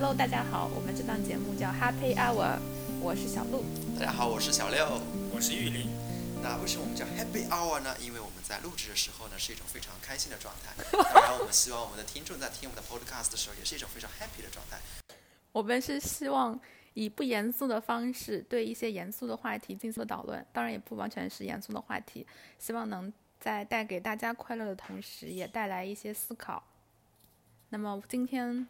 Hello，大家好，我们这档节目叫 Happy Hour，我是小鹿。大家好，我是小六。我是玉林。那为什么我们叫 Happy Hour 呢？因为我们在录制的时候呢，是一种非常开心的状态。当然，我们希望我们的听众在听我们的 Podcast 的时候，也是一种非常 happy 的状态。我们是希望以不严肃的方式对一些严肃的话题进行讨论，当然也不完全是严肃的话题，希望能在带给大家快乐的同时，也带来一些思考。那么今天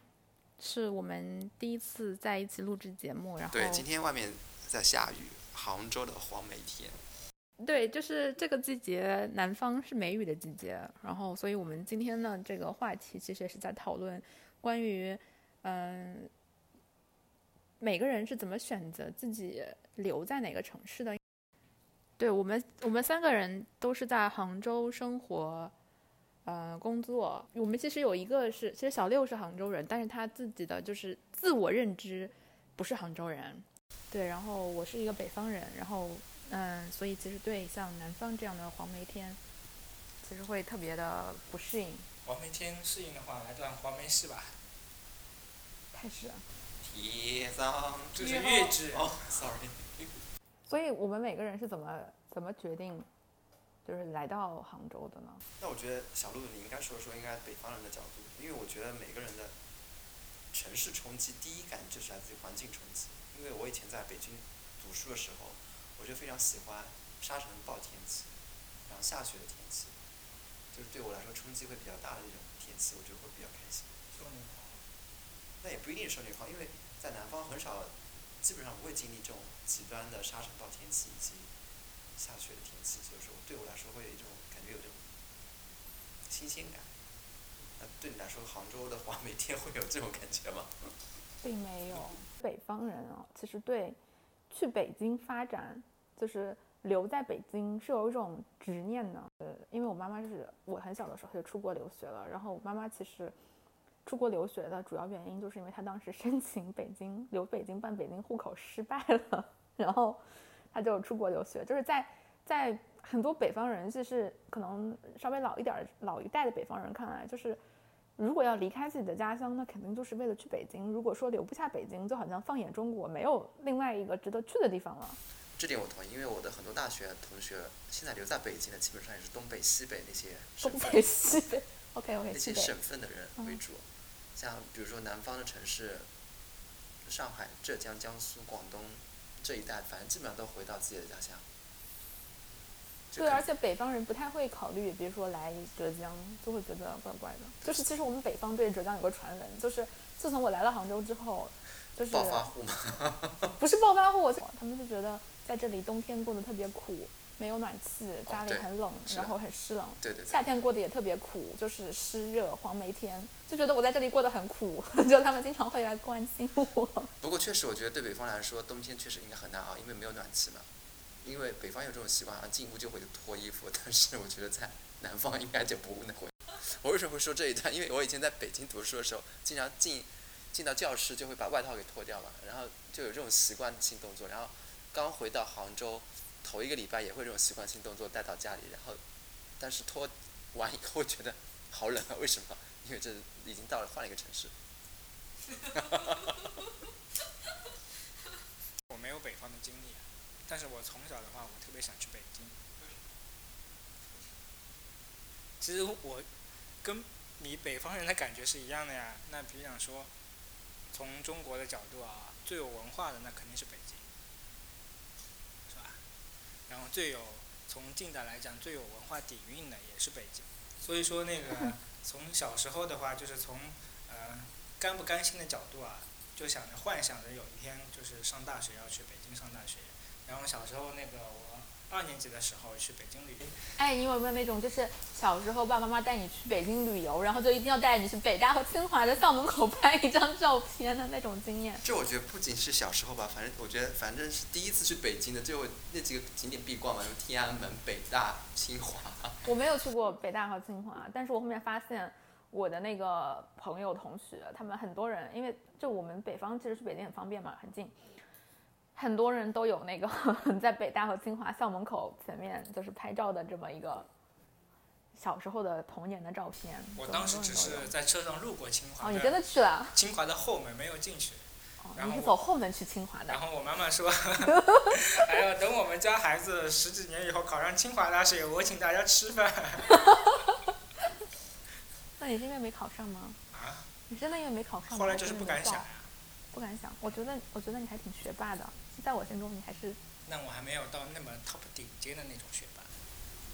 是我们第一次在一起录制节目，然后对，今天外面在下雨，杭州的黄梅天。对，就是这个季节，南方是梅雨的季节，然后，所以我们今天呢，这个话题其实也是在讨论关于，嗯，每个人是怎么选择自己留在哪个城市的。对我们，我们三个人都是在杭州生活，呃，工作。我们其实有一个是，其实小六是杭州人，但是他自己的就是自我认知不是杭州人。对，然后我是一个北方人，然后。嗯，所以其实对像南方这样的黄梅天，其实会特别的不适应。黄梅天适应的话，来段黄梅戏吧。开始。铁上这是粤剧哦，sorry。所以我们每个人是怎么怎么决定，就是来到杭州的呢？那我觉得小鹿，你应该说说应该北方人的角度，因为我觉得每个人的城市冲击第一感就是来自于环境冲击。因为我以前在北京读书的时候。我就非常喜欢沙尘暴天气，然后下雪的天气，就是对我来说冲击会比较大的那种天气，我就会比较开心。少女狂？那也不一定是少女狂，因为在南方很少，基本上不会经历这种极端的沙尘暴天气以及下雪的天气，所以说对我来说会有一种感觉有这种新鲜感。那对你来说，杭州的话，每天会有这种感觉吗？并没有，北方人啊，其实对去北京发展。就是留在北京是有一种执念的，呃，因为我妈妈是我很小的时候就出国留学了，然后我妈妈其实出国留学的主要原因就是因为她当时申请北京留北京办北京户口失败了，然后她就出国留学。就是在在很多北方人，就是可能稍微老一点老一代的北方人看来，就是如果要离开自己的家乡，那肯定就是为了去北京。如果说留不下北京，就好像放眼中国没有另外一个值得去的地方了。这点我同意，因为我的很多大学同学现在留在北京的，基本上也是东北、西北那些。东北、西北，OK OK。那些省份的人为主，像比如说南方的城市，上海、浙江、江苏、广东这一代，反正基本上都回到自己的家乡。对，而且北方人不太会考虑，比如说来浙江，就会觉得怪怪的。就是其实我们北方对浙江有个传闻，就是自从我来了杭州之后，就是暴发户吗？不是暴发户，他们就觉得。在这里冬天过得特别苦，没有暖气，家里很冷，然后很湿冷。对对。夏天过得也特别苦，就是湿热黄梅天，就觉得我在这里过得很苦，就他们经常会来关心我。不过确实，我觉得对北方来说，冬天确实应该很难熬，因为没有暖气嘛。因为北方有这种习惯，进屋就会脱衣服，但是我觉得在南方应该就不会。我为什么会说这一段？因为我以前在北京读书的时候，经常进进到教室就会把外套给脱掉嘛，然后就有这种习惯性动作，然后。刚回到杭州，头一个礼拜也会这种习惯性动作带到家里，然后，但是脱完以后觉得好冷啊！为什么？因为这已经到了换了一个城市。我没有北方的经历，但是我从小的话，我特别想去北京。其实我跟你北方人的感觉是一样的呀。那比方说，从中国的角度啊，最有文化的那肯定是北京。然后最有从近代来讲最有文化底蕴的也是北京，所以说那个 从小时候的话，就是从呃甘不甘心的角度啊，就想着幻想着有一天就是上大学要去北京上大学，然后小时候那个我。二年级的时候去北京旅游。哎，你有没有那种就是小时候爸爸妈妈带你去北京旅游，然后就一定要带你去北大和清华的校门口拍一张照片的那种经验？这我觉得不仅是小时候吧，反正我觉得反正是第一次去北京的，就那几个景点必逛嘛，什么天安门、北大、清华。我没有去过北大和清华，但是我后面发现我的那个朋友同学，他们很多人，因为就我们北方其实去北京很方便嘛，很近。很多人都有那个 在北大和清华校门口前面就是拍照的这么一个小时候的童年的照片。我当时只是在车上路过清华哦，你真的去了？清华的后门没有进去。哦，然后你是走后门去清华的然？后我妈妈说，哎呀，等我们家孩子十几年以后考上清华大学，我请大家吃饭。那你是因为没考上吗？啊，你真的因为没考上吗？后来就是不敢想呀。不敢想。我觉得，我觉得你还挺学霸的，在我心中你还是。那我还没有到那么 top 顶尖的那种学霸。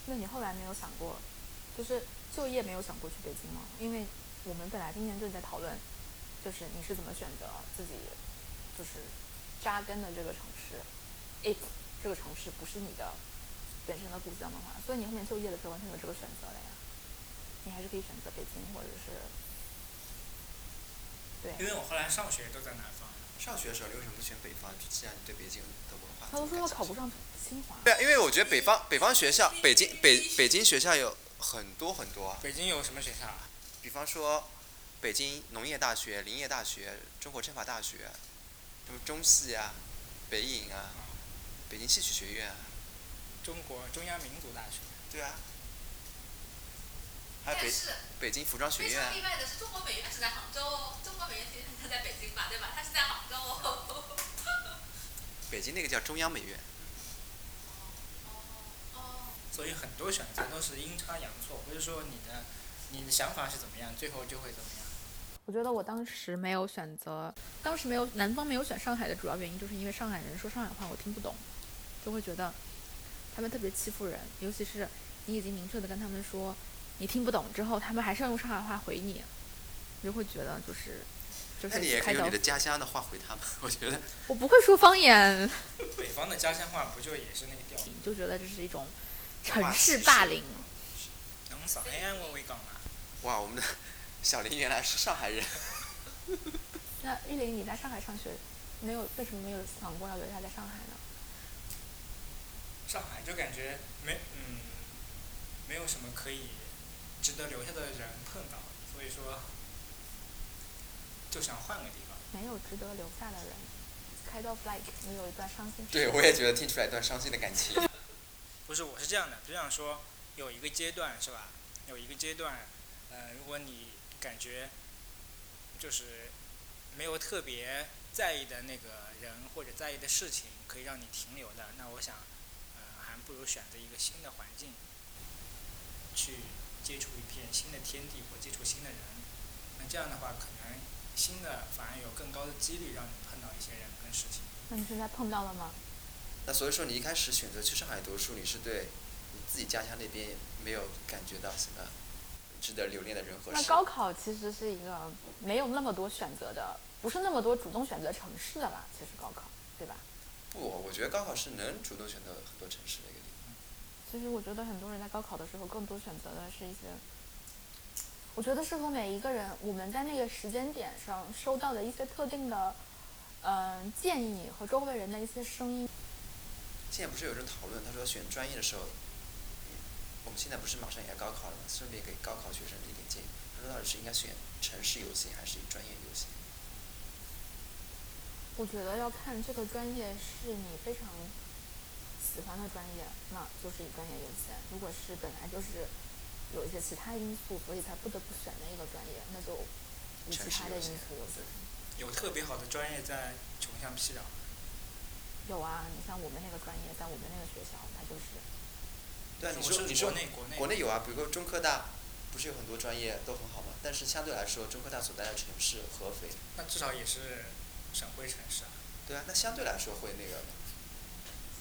那你后来没有想过，就是就业没有想过去北京吗？因为我们本来今天就在讨论，就是你是怎么选择自己，就是扎根的这个城市，it 这个城市不是你的本身的故乡的话，所以你后面就业的时候完全有这个选择的呀。你还是可以选择北京，或者是对。因为我后来上学都在南方。上学的时候，你为什么不选北方？就既然你对北京的文化他都说他考不上清华。对啊，因为我觉得北方北方学校，北京北北京学校有很多很多啊，北京有什么学校啊？比方说北京农业大学、林业大学、中国政法大学，什么中戏啊、北影啊、北京戏曲学院啊，中国中央民族大学。对啊，还有北北京服装学院啊常例外的是，中国美院是在杭州哦，中国美院其实它在北京吧，对吧？它是在杭州哦。北京那个叫中央美院。哦，所以很多选择都是阴差阳错，不是说你的你的想法是怎么样，最后就会怎么样。我觉得我当时没有选择，当时没有南方没有选上海的主要原因，就是因为上海人说上海话我听不懂，就会觉得他们特别欺负人，尤其是你已经明确的跟他们说你听不懂之后，他们还是要用上海话回你，你就会觉得就是就是那你也可以用你的家乡的话回他们，我觉得我不会说方言，北方的家乡话不就也是那个调？你就觉得这是一种城市霸凌。能上海话会讲吗？哇，我们的小林原来是上海人。那玉林，你在上海上学，没有为什么没有想过要留下在上海呢？上海就感觉没嗯，没有什么可以值得留下的人碰到，所以说就想换个地方。没有值得留下的人。Kind of like 你有一段伤心。对，我也觉得听出来一段伤心的感情。不是，我是这样的，就想说有一个阶段是吧？有一个阶段，呃，如果你感觉就是没有特别在意的那个人或者在意的事情可以让你停留的，那我想，呃，还不如选择一个新的环境，去接触一片新的天地或接触新的人。那这样的话，可能新的反而有更高的几率让你碰到一些人跟事情。那你现在碰到了吗？那所以说，你一开始选择去上海读书，你是对你自己家乡那边没有感觉到什么值得留恋的人和事。那高考其实是一个没有那么多选择的，不是那么多主动选择城市的吧？其实高考，对吧？不，我觉得高考是能主动选择很多城市的。其实我觉得很多人在高考的时候更多选择的是一些，我觉得是和每一个人我们在那个时间点上收到的一些特定的，嗯、建议和周围人的一些声音。现在不是有人讨论，他说选专业的时候，嗯我们现在不是马上也要高考了吗？顺便给高考学生一点建议。他说到底是应该选城市优先还是专业优先？我觉得要看这个专业是你非常喜欢的专业，那就是以专业优先；如果是本来就是有一些其他因素，所以才不得不选的一个专业，那就以其他的因素优先。有特别好的专业在穷乡僻壤。有啊，你像我们那个专业，在我们那个学校，它就是对啊，你说你说国内国内国内有啊，比如说中科大，不是有很多专业都很好吗？但是相对来说，中科大所在的城市合肥，那至少也是省会城市啊。对啊，那相对来说会那个。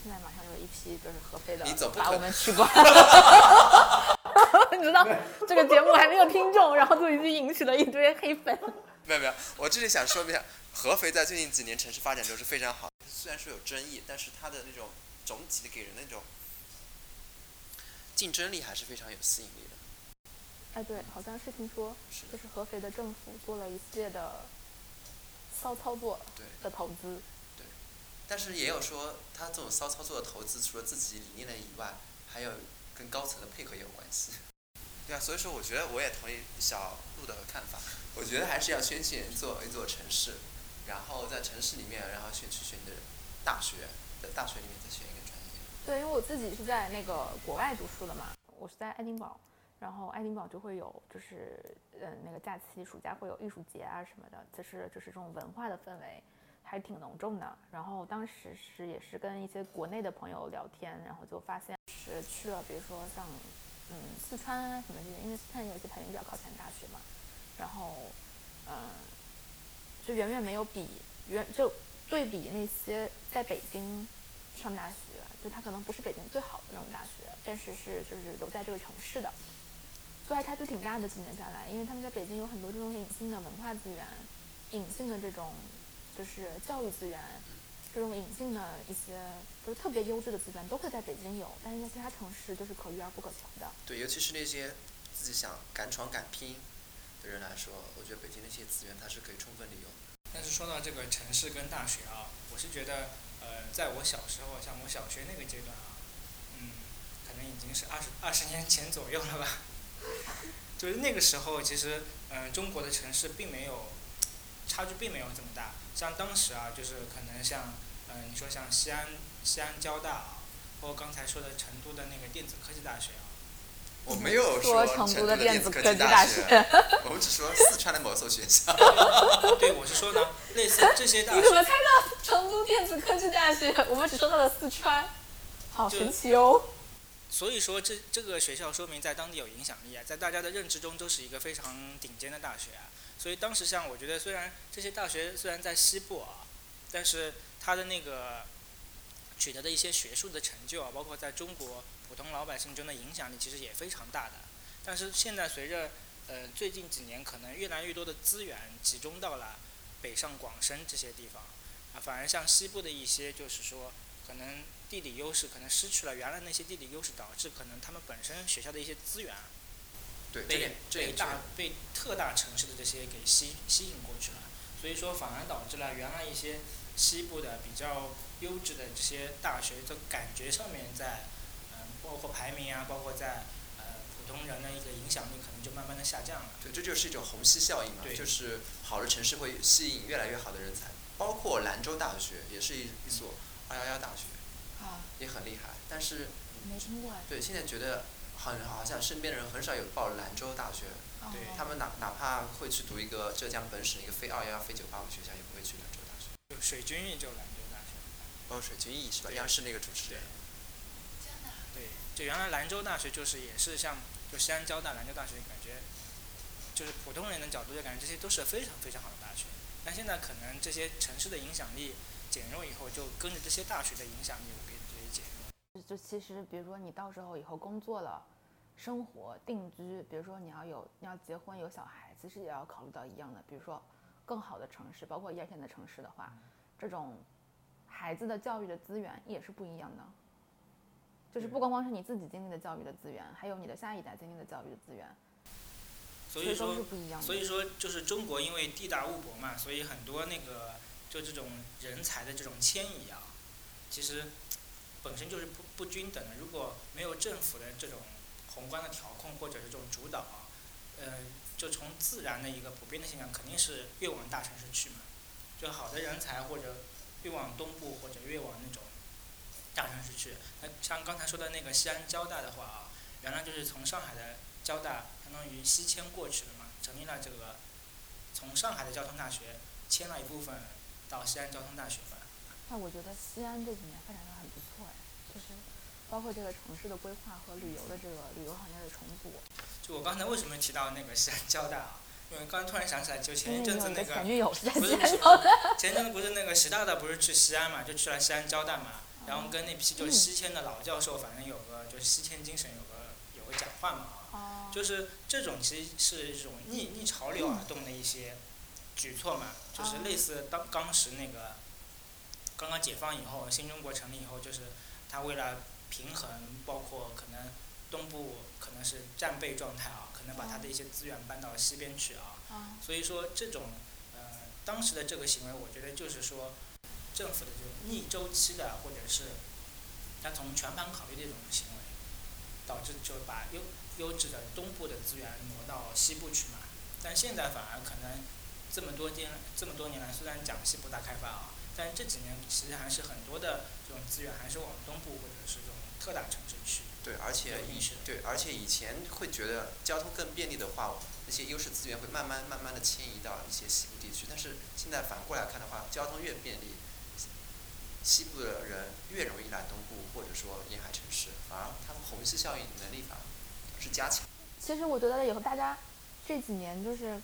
现在马上有一批就是合肥的把我们取关。你知道这个节目还没有听众，然后就已经引起了一堆黑粉。没有没有，我这里想说一下，合肥在最近几年城市发展都是非常好，虽然说有争议，但是它的那种总体的给人那种竞争力还是非常有吸引力的。哎，对，好像是听说，就是合肥的政府做了一系列的骚操作对。的投资。但是也有说，他这种骚操作的投资，除了自己理念的以外，还有跟高层的配合也有关系。对啊，所以说我觉得我也同意小鹿的看法，我觉得还是要先选一座一座城市，然后在城市里面，然后选去选你的大学，在大学里面再选一个专业。对，因为我自己是在那个国外读书的嘛，我是在爱丁堡，然后爱丁堡就会有就是嗯那个假期暑假会有艺术节啊什么的，就是就是这种文化的氛围还挺浓重的。然后当时是也是跟一些国内的朋友聊天，然后就发现是去了，比如说像嗯四川啊什么这些，因为四川有些排名比较靠前的大学嘛，然后嗯就远远没有比远就对比那些在北京上大学，就他可能不是北京最好的那种大学，但是是就是留在这个城市的，所以还差距挺大的。几年下来，因为他们在北京有很多这种隐性的文化资源，隐性的这种就是教育资源，这种隐性的一些就是特别优质的资源都会在北京有，但是在其他城市就是可遇而不可求的。对，尤其是那些自己想敢闯敢拼的人来说，我觉得北京那些资源它是可以充分利用的。但是说到这个城市跟大学啊，我是觉得，呃，在我小时候，像我小学那个阶段啊，嗯，可能已经是二十二十年前左右了吧。就是那个时候，其实，嗯、中国的城市并没有差距并没有这么大。像当时啊，就是可能像，嗯、你说像西安西安交大啊，包括刚才说的成都的那个电子科技大学啊，我没有说成成都的电电子科技大学，我们只说四川的某所学校。对，我是说呢，类似这些大学你怎学，么猜到成都电子科技大学？我们只说到了四川，好神奇哦！所以说这这个学校说明在当地有影响力啊，在大家的认知中都是一个非常顶尖的大学啊。所以当时像我觉得，虽然这些大学虽然在西部啊，但是它的那个取得的一些学术的成就啊，包括在中国普通老百姓中的影响力，其实也非常大的。但是现在随着呃最近几年可能越来越多的资源集中到了北上广深这些地方啊，反而像西部的一些就是说可能地理优势可能失去了原来那些地理优势，导致可能他们本身学校的一些资源对，这被这被大被特大城市的这些给吸吸引过去了，所以说反而导致了原来一些西部的比较优质的这些大学的感觉上面在，嗯、包括排名啊，包括在呃普通人的一个影响力可能就慢慢的下降了。对，这就是一种虹吸效应嘛，对就是好的城市会吸引越来越好的人才，包括兰州大学也是一一所二幺幺大学，啊，也很厉害。但是没听过啊。对，现在觉得很好像身边的人很少有报兰州大学，对哦他们哪哪怕会去读一个浙江本省一个非二幺幺、非九八五学校，也不会去兰州大学。就水军艺就兰州大学。哦水军艺是吧？对央视那个主持人。对，就原来兰州大学就是也是像就西安交大、兰州大学，感觉就是普通人的角度就感觉这些都是非常非常好的大学。但现在可能这些城市的影响力减弱以后，就跟着这些大学的影响力，我跟这些减弱。就其实，比如说你到时候以后工作了，生活定居，比如说你要有你要结婚有小孩，其实也要考虑到一样的，比如说更好的城市，包括一二线的城市的话，这种孩子的教育的资源也是不一样的。就是不光光是你自己经历的教育的资源，还有你的下一代经历的教育的资源，所以说，不一样的。所以说就是中国因为地大物博嘛，所以很多那个就这种人才的这种迁移啊，其实本身就是不不均等的。如果没有政府的这种宏观的调控或者是这种主导啊，呃，就从自然的一个普遍的现象，肯定是越往大城市去嘛。就好的人才或者越往东部或者越往那种大城市去。那像刚才说的那个西安交大的话啊，原来就是从上海的交大相当于西迁过去了嘛，成立了这个从上海的交通大学迁了一部分到西安交通大学嘛。那我觉得西安这几年发展的很不错，包括这个城市的规划和旅游的这个旅游行业的重组，就我刚才为什么提到那个西安交大啊？因为刚突然想起来，就前一阵子那个前女友是在西不是不是安交大。前阵子不是那个习大大不是去西安嘛，就去了西安交大嘛，然后跟那批就嗯西迁的老教授，反正有个就是西迁精神有个有个讲话嘛就是这种其实是一种逆逆潮流而动的一些举措嘛，就是类似当当时那个刚刚解放以后，新中国成立以后，就是他为了平衡，包括可能东部可能是战备状态啊，可能把他的一些资源搬到西边去啊，啊，所以说这种呃当时的这个行为，我觉得就是说政府的这种逆周期的，或者是他从全盘考虑的一种行为，导致就把优优质的东部的资源挪到西部去嘛。但现在反而可能这么多年这么多年来，虽然讲西部大开发啊，但这几年其实还是很多的这种资源还是往东部或者是这种特大城市去。对，而且对，而且以前会觉得交通更便利的话，那些优势资源会慢慢慢慢的迁移到一些西部地区。但是现在反过来看的话，交通越便利，西部的人越容易来东部或者说沿海城市，反而他们虹吸效应能力反而是加强。其实我觉得以后大家这几年就是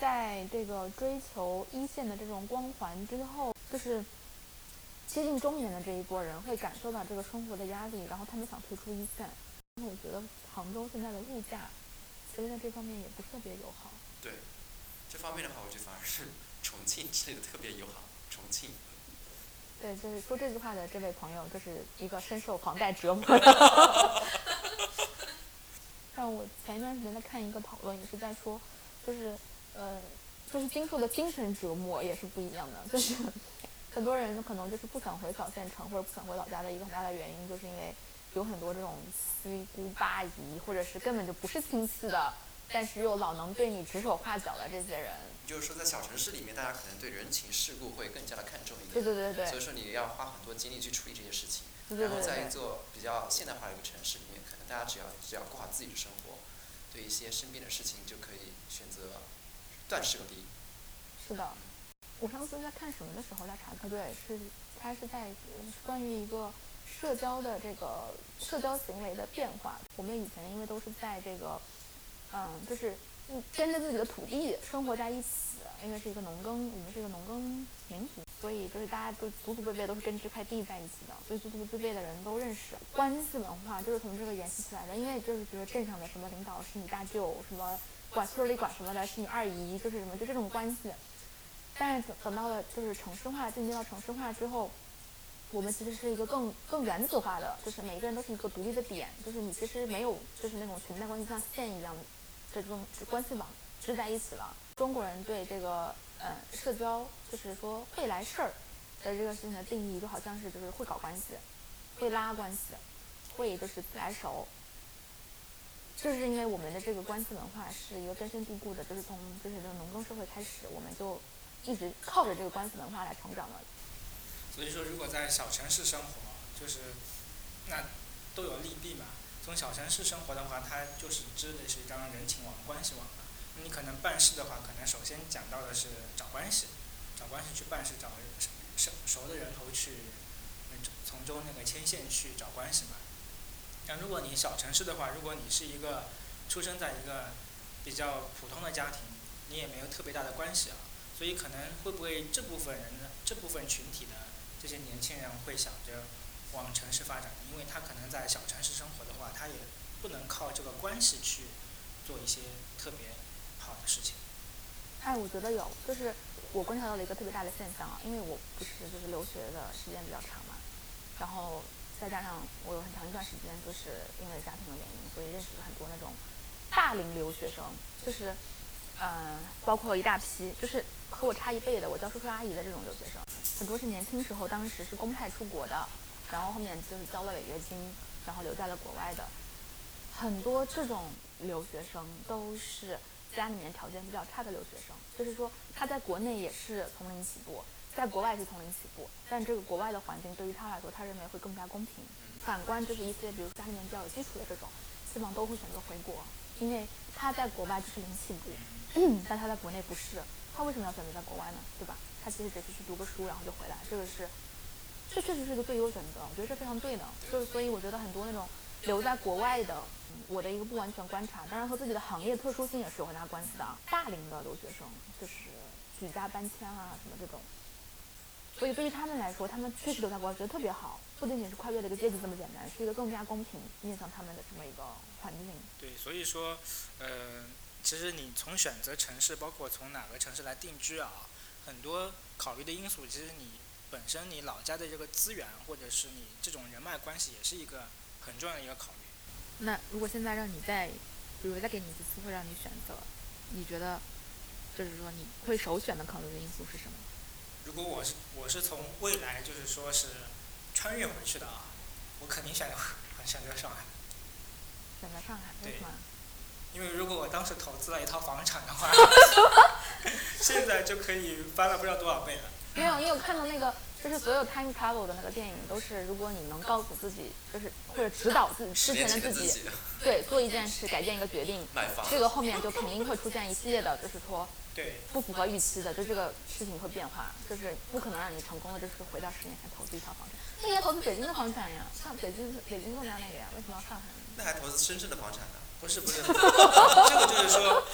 在这个追求一线的这种光环之后，就是接近中年的这一波人会感受到这个生活的压力，然后他们想退出一线。因为我觉得杭州现在的物价，其实在这方面也不是特别友好。对，这方面的话，我觉得反而是重庆之类的特别友好。重庆，对，就是说这句话的这位朋友，就是一个深受房贷折磨的。让我前一段时间在看一个讨论，也是在说，就是呃，就是经受的精神折磨也是不一样的。就是很多人可能就是不想回小县城或者不想回老家的一个很大的原因，就是因为有很多这种七姑八姨，或者是根本就不是亲戚的，但是又老能对你指手画脚的这些人。就是说在小城市里面，大家可能对人情世故会更加的看重一点。对对对对所以说你要花很多精力去处理这些事情。对对然后在一对对。座比较现代化的一个城市里面，可能大家只要只要过好自己的生活，对一些身边的事情就可以选择断舍离。是的，我上次在看什么的时候在查课对，是它是在呃关于一个社交的这个社交行为的变化。我们以前因为都是在这个，嗯，就是嗯跟着自己的土地生活在一起，因为是一个农耕，我们是一个农耕民族，所以就是大家都祖祖辈辈都是跟这块地在一起的，所以祖祖辈辈的人都认识。关系文化就是从这个延续起来的，因为就是比如镇上的什么领导是你大舅，什么管村里管什么的是你二姨，就是什么就这种关系。但是等等到了就是城市化，进阶到城市化之后，我们其实是一个更更原子化的，就是每一个人都是一个独立的点，就是你其实没有就是那种裙带关系像线一样的这种关系网织在一起了。中国人对这个呃社交，就是说会来事儿的这个事情的定义，就好像是就是会搞关系，会拉关系，会就是自来熟。就是因为我们的这个关系文化是一个根深蒂固的，就是从就是这个农耕社会开始，我们就一直靠着这个关系文化来成长的。所以说，如果在小城市生活，就是那都有利弊嘛。从小城市生活的话，它就是织的是一张人情网、关系网嘛。你可能办事的话，可能首先讲到的是找关系，找关系去办事，找人熟熟的人头去，从中那个牵线去找关系嘛。那如果你小城市的话，如果你是一个出生在一个比较普通的家庭，你也没有特别大的关系啊，所以可能会不会这部分人呢，这部分群体的这些年轻人会想着往城市发展，因为他可能在小城市生活的话，他也不能靠这个关系去做一些特别好的事情。哎，我觉得有，就是我观察到了一个特别大的现象啊，因为我不是就是留学的时间比较长嘛，然后再加上我有很长一段时间就是因为家庭的原因，所以认识了很多那种大龄留学生，就是、呃包括一大批就是和我差一辈的，我叫叔叔阿姨的这种留学生，很多是年轻时候当时是公派出国的，然后后面就是交了违约金，然后留在了国外的，很多这种留学生都是家里面条件比较差的留学生，就是说他在国内也是从零起步，在国外是从零起步，但这个国外的环境对于他来说，他认为会更加公平。反观就是一些比如家里面比较有基础的这种，基本上都会选择回国，因为他在国外就是零起步，但他在国内不是，他为什么要选择在国外呢？对吧？他其实只是去读个书，然后就回来，这个是，这确实是一个最优选择，我觉得是非常对的。就是所以我觉得很多那种留在国外的，我的一个不完全观察，当然和自己的行业特殊性也是有很大关系的。大龄的留学生就是举家搬迁啊什么这种，所以对于他们来说，他们确实留在国外觉得特别好，不仅仅是跨越了一个阶级这么简单，是一个更加公平面向他们的这么一个环境。对，所以说，呃，其实你从选择城市，包括从哪个城市来定居啊，很多考虑的因素，其实你本身你老家的这个资源，或者是你这种人脉关系，也是一个很重要的一个考虑。那如果现在让你再，比如再给你一次机会让你选择，你觉得，就是说你会首选的考虑的因素是什么？如果我是我是从未来就是说是穿越回去的啊，我肯定选择选择上海，选择上海，为什么？因为如果我当时投资了一套房产的话，现在就可以翻了不知道多少倍了。没有，你有看到那个就是所有 time travel 的那个电影都是，如果你能告诉自己，就是或者指导自己之前的自己，对，做一件事，改变一个决定，买房，这个后面就肯定会出现一系列的，就是说对，不符合预期的，就这个事情会变化，就是不可能让你成功的，就是回到十年前投资一套房产，那应该投资北京的房产呀，像北京北京更加那个呀，为什么要上海呢？那还投资深圳的房产呢？不是不是，这个就是说，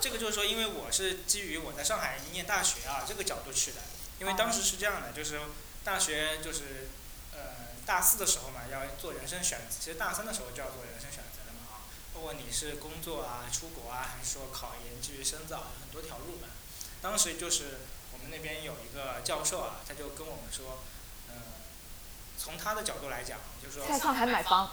这个就是说，因为我是基于我在上海念大学啊这个角度去的，因为当时是这样的，就是大学就是呃大四的时候嘛要做人生选择，其实大三的时候就要做人生选择了嘛啊，包括你是工作啊、出国啊，还是说考研继续深造，有很多条路嘛。当时就是我们那边有一个教授啊，他就跟我们说，呃，从他的角度来讲，就是说在上海买房，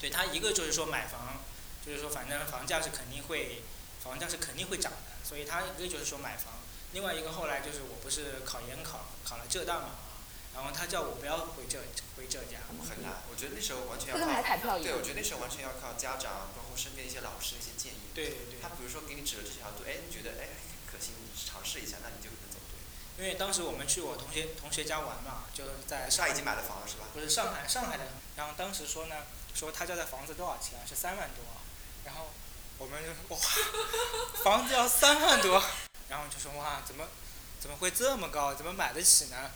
对他一个就是说买房，就是说反正房价是肯定会，房价是肯定会涨的，所以他一个就是说买房，另外一个后来就是我不是考研考考了浙大嘛啊，然后他叫我不要回浙回浙江，很难，我觉得那时候完全要就跟买靠，票一样我。觉得那时候完全要靠家长，包括身边一些老师的一些建议。对对对他，比如说给你指了这条路，哎，你觉得哎可行，你尝试一下，那你就可能走对。因为当时我们去我同学同学家玩嘛，就是在上海已经买了房了是吧？不是上海上海的，然后当时说呢，说他家的房子多少钱啊？是三万多，然后我们就哇，房子要三万多，然后就说哇，怎么怎么会这么高？怎么买得起呢？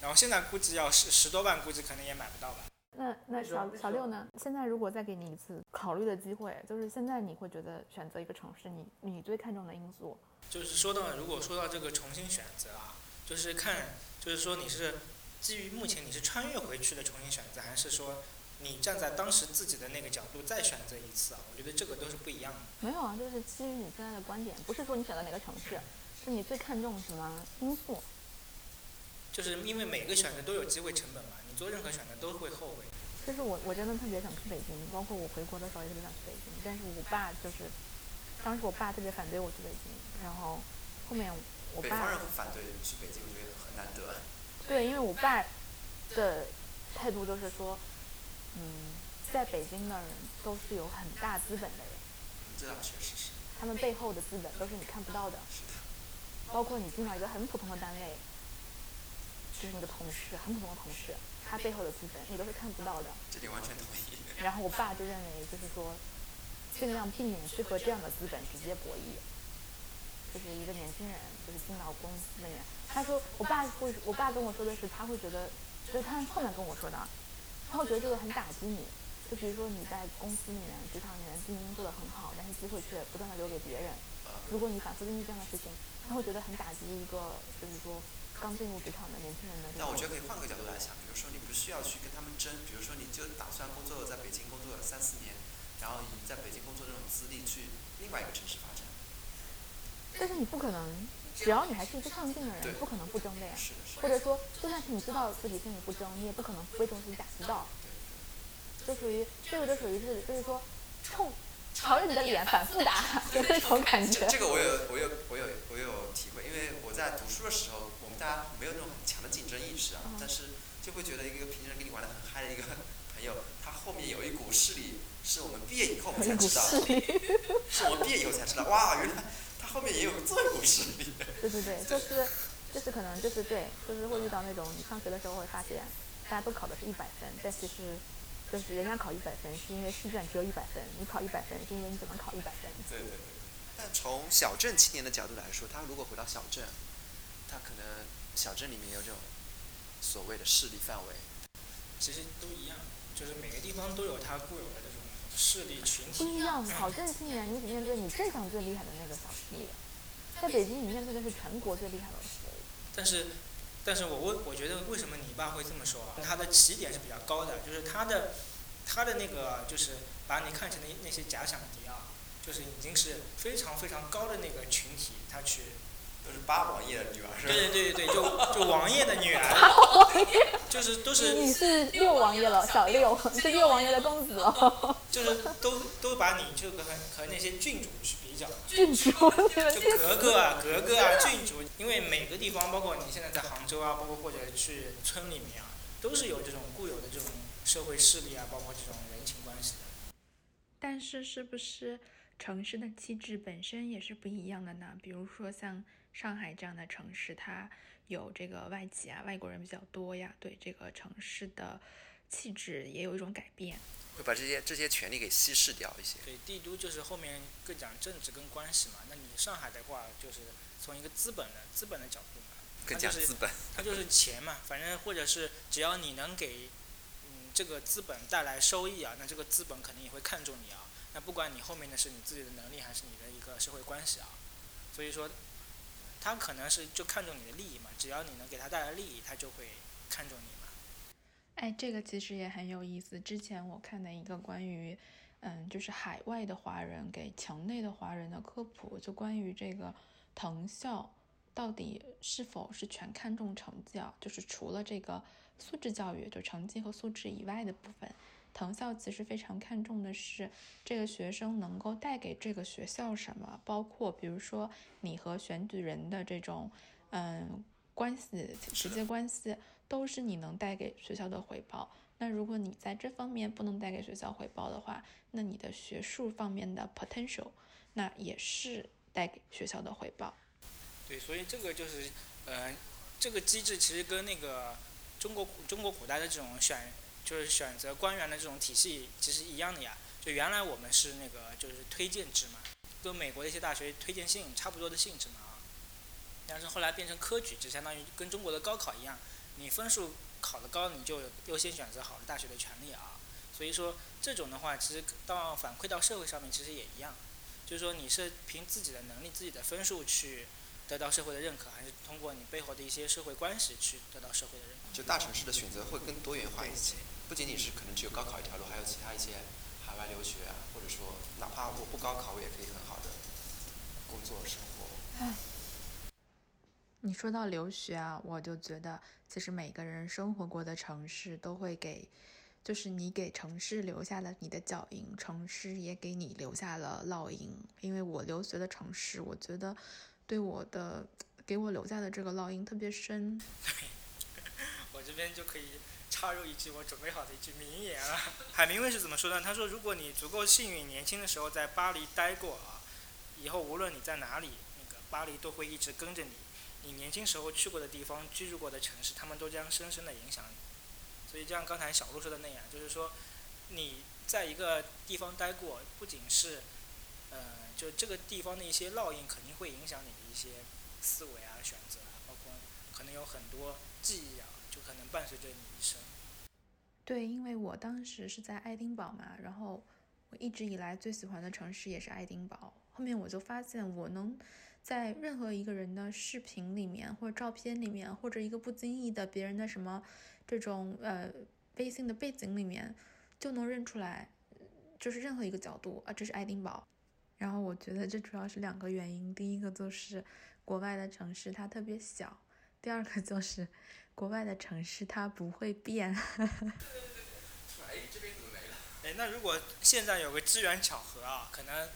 然后现在估计要十十多万，估计可能也买不到吧。那那小小六呢？现在如果再给你一次考虑的机会，就是现在你会觉得选择一个城市，你你最看重的因素，就是说到，如果说到这个重新选择啊，就是看，就是说你是基于目前你是穿越回去的重新选择，还是说你站在当时自己的那个角度再选择一次啊？我觉得这个都是不一样的。没有啊，就是基于你现在的观点，不是说你选择哪个城市，是你最看重什么因素。就是因为每个选择都有机会成本嘛，你做任何选择都会后悔。就是我我真的特别想去北京，包括我回国的时候也特别想去北京，但是我爸就是，当时我爸特别反对我去北京，然后后面我爸北方人会反对去北京，我觉得很难得。对，因为我爸的态度就是说，嗯，在北京的人都是有很大资本的人，嗯，这倒确实是。他们背后的资本都是你看不到的，是的。包括你进到一个很普通的单位，就是你的同事，很普通的同事，他背后的资本你都是看不到的。这点完全同意。然后我爸就认为，就是说，尽量避免去和这样的资本直接博弈。就是一个年轻人，就是进到公司里面，他说，我爸会，我爸跟我说的是，他会觉得，就是他后面跟我说的啊，他会觉得这个很打击你。就比如说你在公司里面、职场里面经营做得很好，但是机会却不断的留给别人。如果你反复经历这样的事情，他会觉得很打击一个，就是说刚进入职场的年轻人的这那我。觉得可以换个角度来想，比如说你不需要去跟他们争，比如说你就打算工作在北京工作三四年，然后以在北京工作这种资历去另外一个城市发展。但是你不可能，只要你还是一个上进的人，对不可能不争的呀。或者说，就算是你知道自己心里不争，你也不可能非争自己打自道。就属于这个，就属于是，就是说，冲朝着你的脸反复打，就那种感觉这。个我有我有我有我有体会，因为我在读书的时候，我们大家没有那种很强的竞争意识啊，嗯但是就会觉得一个平时跟你玩的很嗨的一个朋友，他后面有一股势力，是我们毕业以后我们才知道。是我们毕业以后才知道，哇，原来他后面也有这么一股势力。对对对，就是就是可能就是对，就是会遇到那种你上学的时候会发现，大家都考的是一百分，但其实就是人家考一百分是因为试卷只有一百分，你考一百分是因为你怎么考一百分。对对对。但从小镇青年的角度来说，他如果回到小镇，他可能小镇里面有这种所谓的势力范围。其实都一样，就是每个地方都有它固有的这种势力群体不一体。样，小镇青年你只面对你镇上最厉害的那个小势力，在北京你面对的是全国最厉害的势力。但是，但是我我我觉得为什么你爸会这么说啊？他的起点是比较高的，就是他的他的那个就是把你看成那那些假想敌啊，就是已经是非常非常高的那个群体，他去都是八王爷的女儿是吧？对对对对对，就就王爷的女儿，就是都是你是六王爷了，小六是六王爷的公子哦，就是都都把你这个和和那些郡主去比较，郡主，就格格啊格格啊郡主，因为每个地方，包括你现在在杭州啊，包括或者去村里面啊，都是有这种固有的这种社会势力啊，包括这种人情关系的。但是，是不是城市的气质本身也是不一样的呢？比如说像上海这样的城市，它有这个外企啊，外国人比较多呀，对这个城市的气质也有一种改变。会把这些这些权利给稀释掉一些。对，帝都就是后面更讲政治跟关系嘛。那你上海的话，就是从一个资本的资本的角度嘛，更讲资本。它就是钱嘛，反正或者是只要你能给嗯这个资本带来收益啊，那这个资本肯定也会看重你啊。那不管你后面的是你自己的能力还是你的一个社会关系啊，所以说他可能是就看重你的利益嘛，只要你能给他带来利益，他就会看重你嘛。哎，这个其实也很有意思。之前我看的一个关于，嗯，就是海外的华人给墙内的华人的科普，就关于这个藤校到底是否是全看重成绩啊？就是除了这个素质教育，就成绩和素质以外的部分，藤校其实非常看重的是这个学生能够带给这个学校什么，包括比如说你和选举人的这种，嗯，关系，直接关系。都是你能带给学校的回报。那如果你在这方面不能带给学校回报的话，那你的学术方面的 potential，那也是带给学校的回报。对，所以这个就是，呃，这个机制其实跟那个中国中国古代的这种选，就是选择官员的这种体系其实一样的呀。就原来我们是那个就是推荐制嘛，跟美国的一些大学推荐信差不多的性质嘛啊。但是后来变成科举就，相当于跟中国的高考一样。你分数考得高，你就优先选择好的大学的权利啊。所以说这种的话，其实到反馈到社会上面，其实也一样。就是说你是凭自己的能力、自己的分数去得到社会的认可，还是通过你背后的一些社会关系去得到社会的认可？就大城市的选择会更多元化一些，不仅仅是可能只有高考一条路，还有其他一些海外留学啊，或者说哪怕我不高考，我也可以很好的工作生活。你说到留学啊，我就觉得其实每个人生活过的城市都会给，就是你给城市留下了你的脚印，城市也给你留下了烙印。因为我留学的城市，我觉得对我的给我留下的这个烙印特别深。我这边就可以插入一句我准备好的一句名言啊，海明威是怎么说的？他说：“如果你足够幸运，年轻的时候在巴黎待过啊，以后无论你在哪里，那个巴黎都会一直跟着你。”你年轻时候去过的地方、居住过的城市，他们都将深深的影响你。所以，就像刚才小鹿说的那样，就是说，你在一个地方待过，不仅是，呃，就这个地方的一些烙印，肯定会影响你的一些思维啊、选择啊，包括可能有很多记忆啊，就可能伴随着你一生。对，因为我当时是在爱丁堡嘛，然后我一直以来最喜欢的城市也是爱丁堡。后面我就发现，我能。在任何一个人的视频里面，或者照片里面，或者一个不经意的别人的什么这种呃微信的背景里面，就能认出来，就是任何一个角度啊，这是爱丁堡。然后我觉得这主要是两个原因，第一个就是国外的城市它特别小，第二个就是国外的城市它不会变。哎，这边怎么没了？哎，那如果现在有个机缘巧合啊，可能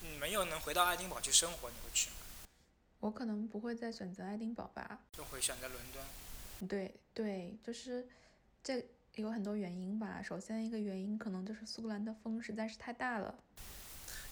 你们又能回到爱丁堡去生活，你会去吗？我可能不会再选择爱丁堡吧，就会选择伦敦。对对，就是这有很多原因吧。首先一个原因可能就是苏格兰的风实在是太大了，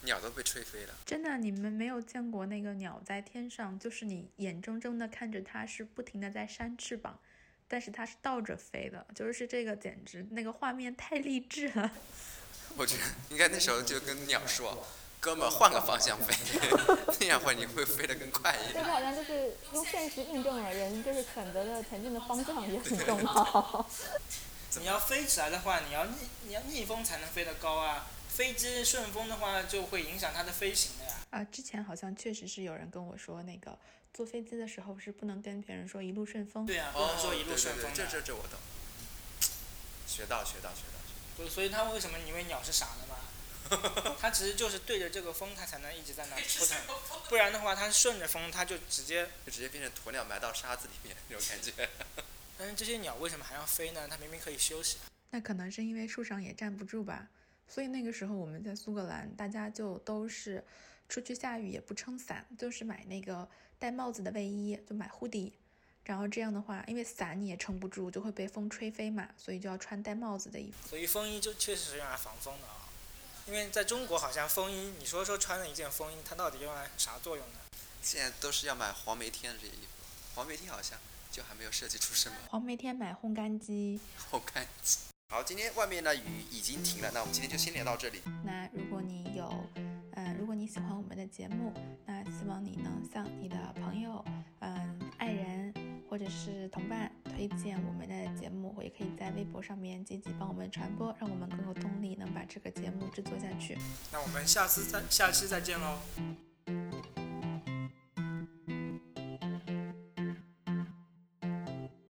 鸟都被吹飞了。真的，你们没有见过那个鸟在天上，就是你眼睁睁的看着它是不停的在扇翅膀，但是它是倒着飞的，就是这个简直那个画面太励志了。我觉得应该那时候就跟鸟说。哥们，换个方向飞，那样会你会飞得更快一点。这个好像就是用现实印证了，人就是选择的前进的方向也很重要。你要飞起来的话，你要逆你要逆风才能飞得高啊！飞机顺风的话，就会影响它的飞行的呀。啊，之前好像确实是有人跟我说，那个坐飞机的时候是不能跟别人说一路顺风。对呀，不能说一路顺风。这这这我懂。学到学到学到。对，所以他为什么以为鸟是傻的嘛？它其实就是对着这个风，它才能一直在那 扑腾，不然的话，它顺着风，它就直接就直接变成鸵鸟埋到沙子里面那种感觉。但是这些鸟为什么还要飞呢？它明明可以休息。那可能是因为树上也站不住吧。所以那个时候我们在苏格兰，大家就都是出去下雨也不撑伞，就是买那个戴帽子的卫衣，就买 hoodie。然后这样的话，因为伞你也撑不住，就会被风吹飞嘛，所以就要穿戴帽子的衣服。所以风衣就确实是用来防风的啊。因为在中国，好像风衣，你说说穿了一件风衣，它到底用来啥作用呢？现在都是要买黄梅天的这些衣服。黄梅天好像就还没有设计出什么黄梅天买烘干机。烘干机。好，今天外面的雨已经停了，那我们今天就先聊到这里。那如果你有，嗯、如果你喜欢我们的节目，那希望你能向你的朋友、嗯、爱人或者是同伴推荐我们的节目，也可以在微博上面积极帮我们传播，让我们更有动力能把这个节目制作下去。那我们下次再下期再见喽。